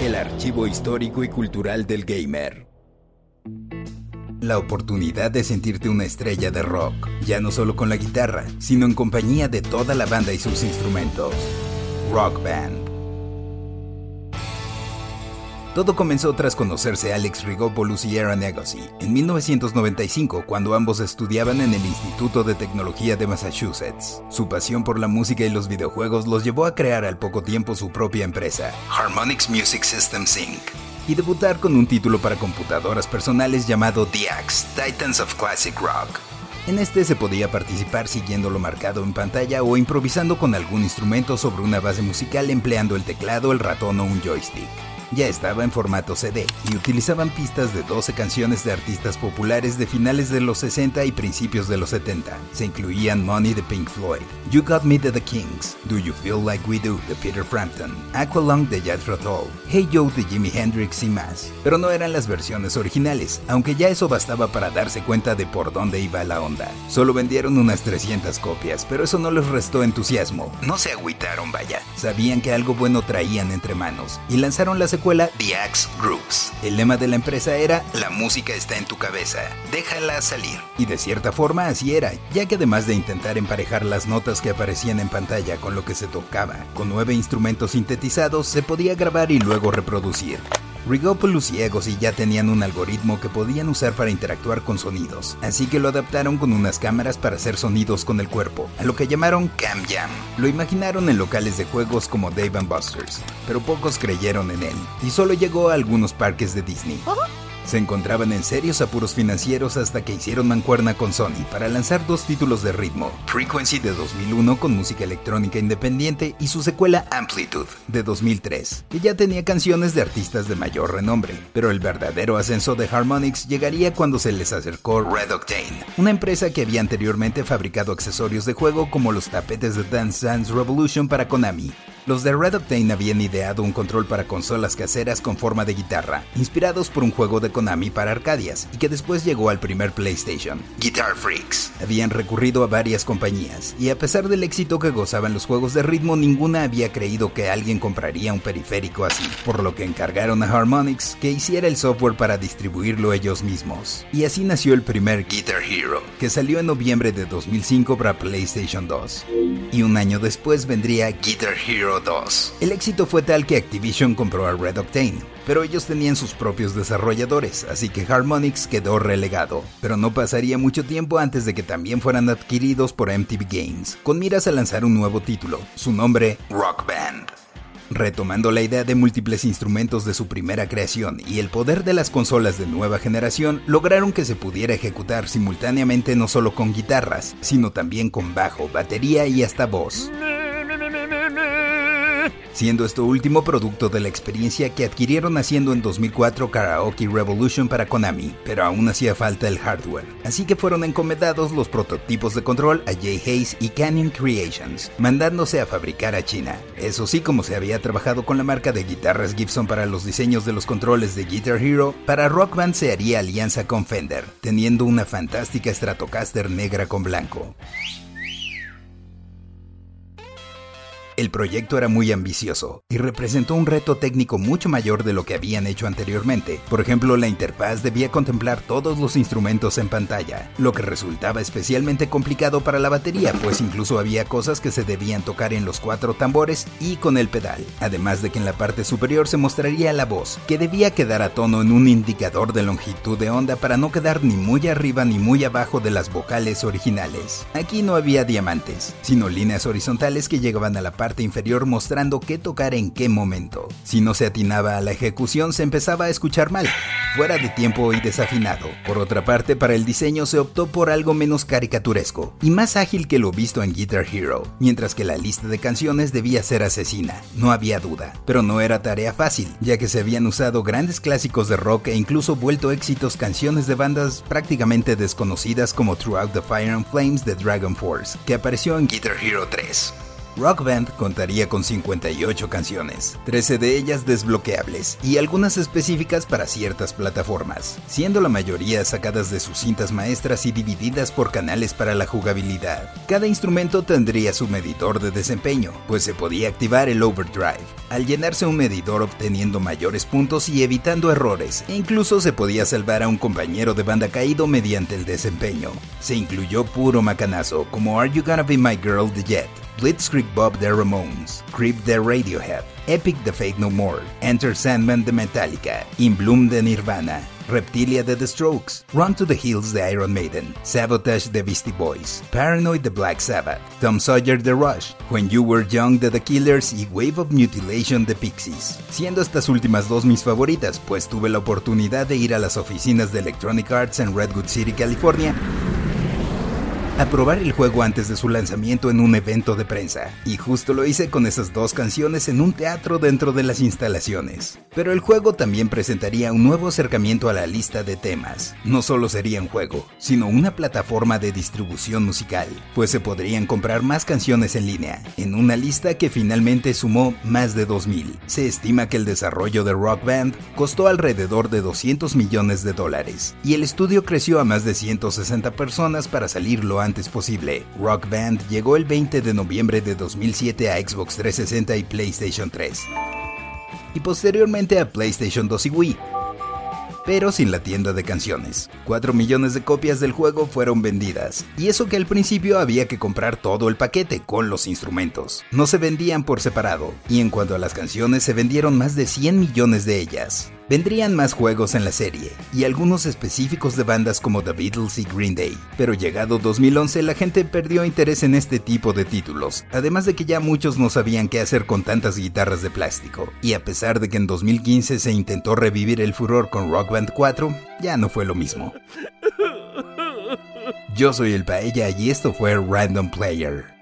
El archivo histórico y cultural del gamer. La oportunidad de sentirte una estrella de rock, ya no solo con la guitarra, sino en compañía de toda la banda y sus instrumentos. Rock Band. Todo comenzó tras conocerse Alex Rigopoulos y Aaron Agassi en 1995 cuando ambos estudiaban en el Instituto de Tecnología de Massachusetts. Su pasión por la música y los videojuegos los llevó a crear al poco tiempo su propia empresa, Harmonix Music Systems Inc., y debutar con un título para computadoras personales llamado The Axe, Titans of Classic Rock. En este se podía participar siguiendo lo marcado en pantalla o improvisando con algún instrumento sobre una base musical empleando el teclado, el ratón o un joystick ya estaba en formato CD y utilizaban pistas de 12 canciones de artistas populares de finales de los 60 y principios de los 70. Se incluían Money de Pink Floyd, You Got Me de The Kings, Do You Feel Like We Do de Peter Frampton, Aqualung de Jethro Tull, Hey Joe de Jimi Hendrix y más. Pero no eran las versiones originales, aunque ya eso bastaba para darse cuenta de por dónde iba la onda. Solo vendieron unas 300 copias, pero eso no les restó entusiasmo. No se agüitaron, vaya. Sabían que algo bueno traían entre manos y lanzaron la escuela The Axe Groups. El lema de la empresa era La música está en tu cabeza, déjala salir. Y de cierta forma así era, ya que además de intentar emparejar las notas que aparecían en pantalla con lo que se tocaba, con nueve instrumentos sintetizados se podía grabar y luego reproducir. Rigopoulos y Egosi ya tenían un algoritmo que podían usar para interactuar con sonidos, así que lo adaptaron con unas cámaras para hacer sonidos con el cuerpo, a lo que llamaron Cam Jam. Lo imaginaron en locales de juegos como Dave Buster's, pero pocos creyeron en él, y solo llegó a algunos parques de Disney. Se encontraban en serios apuros financieros hasta que hicieron mancuerna con Sony para lanzar dos títulos de ritmo, Frequency de 2001 con música electrónica independiente y su secuela Amplitude de 2003, que ya tenía canciones de artistas de mayor renombre, pero el verdadero ascenso de Harmonix llegaría cuando se les acercó Red Octane, una empresa que había anteriormente fabricado accesorios de juego como los tapetes de Dance Dance Revolution para Konami, los de Red Octane habían ideado un control para consolas caseras con forma de guitarra, inspirados por un juego de Konami para Arcadias y que después llegó al primer PlayStation, Guitar Freaks. Habían recurrido a varias compañías y a pesar del éxito que gozaban los juegos de ritmo, ninguna había creído que alguien compraría un periférico así, por lo que encargaron a Harmonix que hiciera el software para distribuirlo ellos mismos. Y así nació el primer Guitar Hero, que salió en noviembre de 2005 para PlayStation 2. Y un año después vendría Guitar Hero 2. El éxito fue tal que Activision compró a Red Octane, pero ellos tenían sus propios desarrolladores, así que Harmonix quedó relegado. Pero no pasaría mucho tiempo antes de que también fueran adquiridos por MTV Games, con miras a lanzar un nuevo título, su nombre Rock Band. Retomando la idea de múltiples instrumentos de su primera creación y el poder de las consolas de nueva generación, lograron que se pudiera ejecutar simultáneamente no solo con guitarras, sino también con bajo, batería y hasta voz siendo esto último producto de la experiencia que adquirieron haciendo en 2004 Karaoke Revolution para Konami, pero aún hacía falta el hardware, así que fueron encomendados los prototipos de control a Jay Hayes y Canyon Creations, mandándose a fabricar a China. Eso sí, como se había trabajado con la marca de guitarras Gibson para los diseños de los controles de Guitar Hero, para Rock Band se haría alianza con Fender, teniendo una fantástica Stratocaster negra con blanco. El proyecto era muy ambicioso y representó un reto técnico mucho mayor de lo que habían hecho anteriormente. Por ejemplo, la interfaz debía contemplar todos los instrumentos en pantalla, lo que resultaba especialmente complicado para la batería, pues incluso había cosas que se debían tocar en los cuatro tambores y con el pedal. Además de que en la parte superior se mostraría la voz, que debía quedar a tono en un indicador de longitud de onda para no quedar ni muy arriba ni muy abajo de las vocales originales. Aquí no había diamantes, sino líneas horizontales que llegaban a la parte inferior mostrando qué tocar en qué momento. Si no se atinaba a la ejecución se empezaba a escuchar mal, fuera de tiempo y desafinado. Por otra parte, para el diseño se optó por algo menos caricaturesco y más ágil que lo visto en Guitar Hero, mientras que la lista de canciones debía ser asesina, no había duda. Pero no era tarea fácil, ya que se habían usado grandes clásicos de rock e incluso vuelto éxitos canciones de bandas prácticamente desconocidas como Throughout the Fire and Flames de Dragon Force, que apareció en Guitar Hero 3. Rock Band contaría con 58 canciones, 13 de ellas desbloqueables y algunas específicas para ciertas plataformas, siendo la mayoría sacadas de sus cintas maestras y divididas por canales para la jugabilidad. Cada instrumento tendría su medidor de desempeño, pues se podía activar el overdrive, al llenarse un medidor obteniendo mayores puntos y evitando errores, e incluso se podía salvar a un compañero de banda caído mediante el desempeño. Se incluyó puro macanazo, como Are You Gonna Be My Girl The Jet, Blitzkrieg Bob The Ramones, Creep The Radiohead, Epic The Fate No More, Enter Sandman The Metallica, In Bloom The Nirvana, Reptilia de The Strokes, Run to the Hills de Iron Maiden, Sabotage de Beastie Boys, Paranoid de Black Sabbath, Tom Sawyer de Rush, When You Were Young de The Killers y Wave of Mutilation de Pixies, siendo estas últimas dos mis favoritas, pues tuve la oportunidad de ir a las oficinas de Electronic Arts en Redwood City, California, a probar el juego antes de su lanzamiento en un evento de prensa, y justo lo hice con esas dos canciones en un teatro dentro de las instalaciones. Pero el juego también presentaría un nuevo acercamiento a la lista de temas. No solo sería un juego, sino una plataforma de distribución musical, pues se podrían comprar más canciones en línea, en una lista que finalmente sumó más de 2000. Se estima que el desarrollo de Rock Band costó alrededor de 200 millones de dólares, y el estudio creció a más de 160 personas para salir lo posible. Rock Band llegó el 20 de noviembre de 2007 a Xbox 360 y PlayStation 3, y posteriormente a PlayStation 2 y Wii pero sin la tienda de canciones. 4 millones de copias del juego fueron vendidas, y eso que al principio había que comprar todo el paquete con los instrumentos. No se vendían por separado, y en cuanto a las canciones se vendieron más de 100 millones de ellas. Vendrían más juegos en la serie, y algunos específicos de bandas como The Beatles y Green Day, pero llegado 2011 la gente perdió interés en este tipo de títulos, además de que ya muchos no sabían qué hacer con tantas guitarras de plástico, y a pesar de que en 2015 se intentó revivir el furor con Rock Band 4, ya no fue lo mismo. Yo soy el Paella y esto fue Random Player.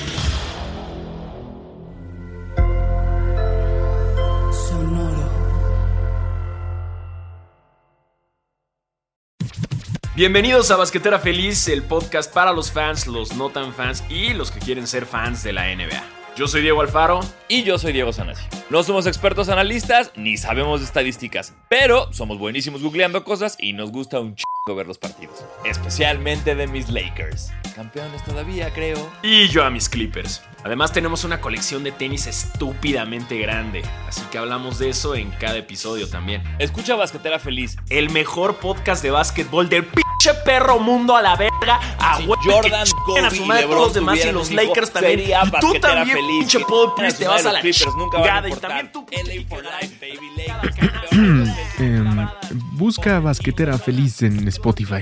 Bienvenidos a Basquetera Feliz, el podcast para los fans, los no tan fans y los que quieren ser fans de la NBA. Yo soy Diego Alfaro. Y yo soy Diego Sanasi. No somos expertos analistas ni sabemos de estadísticas, pero somos buenísimos googleando cosas y nos gusta un chico ver los partidos. Especialmente de mis Lakers. Campeones todavía, creo. Y yo a mis Clippers. Además tenemos una colección de tenis estúpidamente grande, así que hablamos de eso en cada episodio también. Escucha Basquetera Feliz. El mejor podcast de básquetbol del pinche perro mundo a la verga. A Sí, Jordan, que Kobe chinguen a su y madre LeBron todos los demás y los Lakers también. sería Y tú también, Feliz. pinche Paul Pierce, te vas a la Clippers, nunca van a chingada. Y también tú, LA for life, baby. Lakers, Em, busca Basquetera Feliz en Spotify.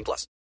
18 plus.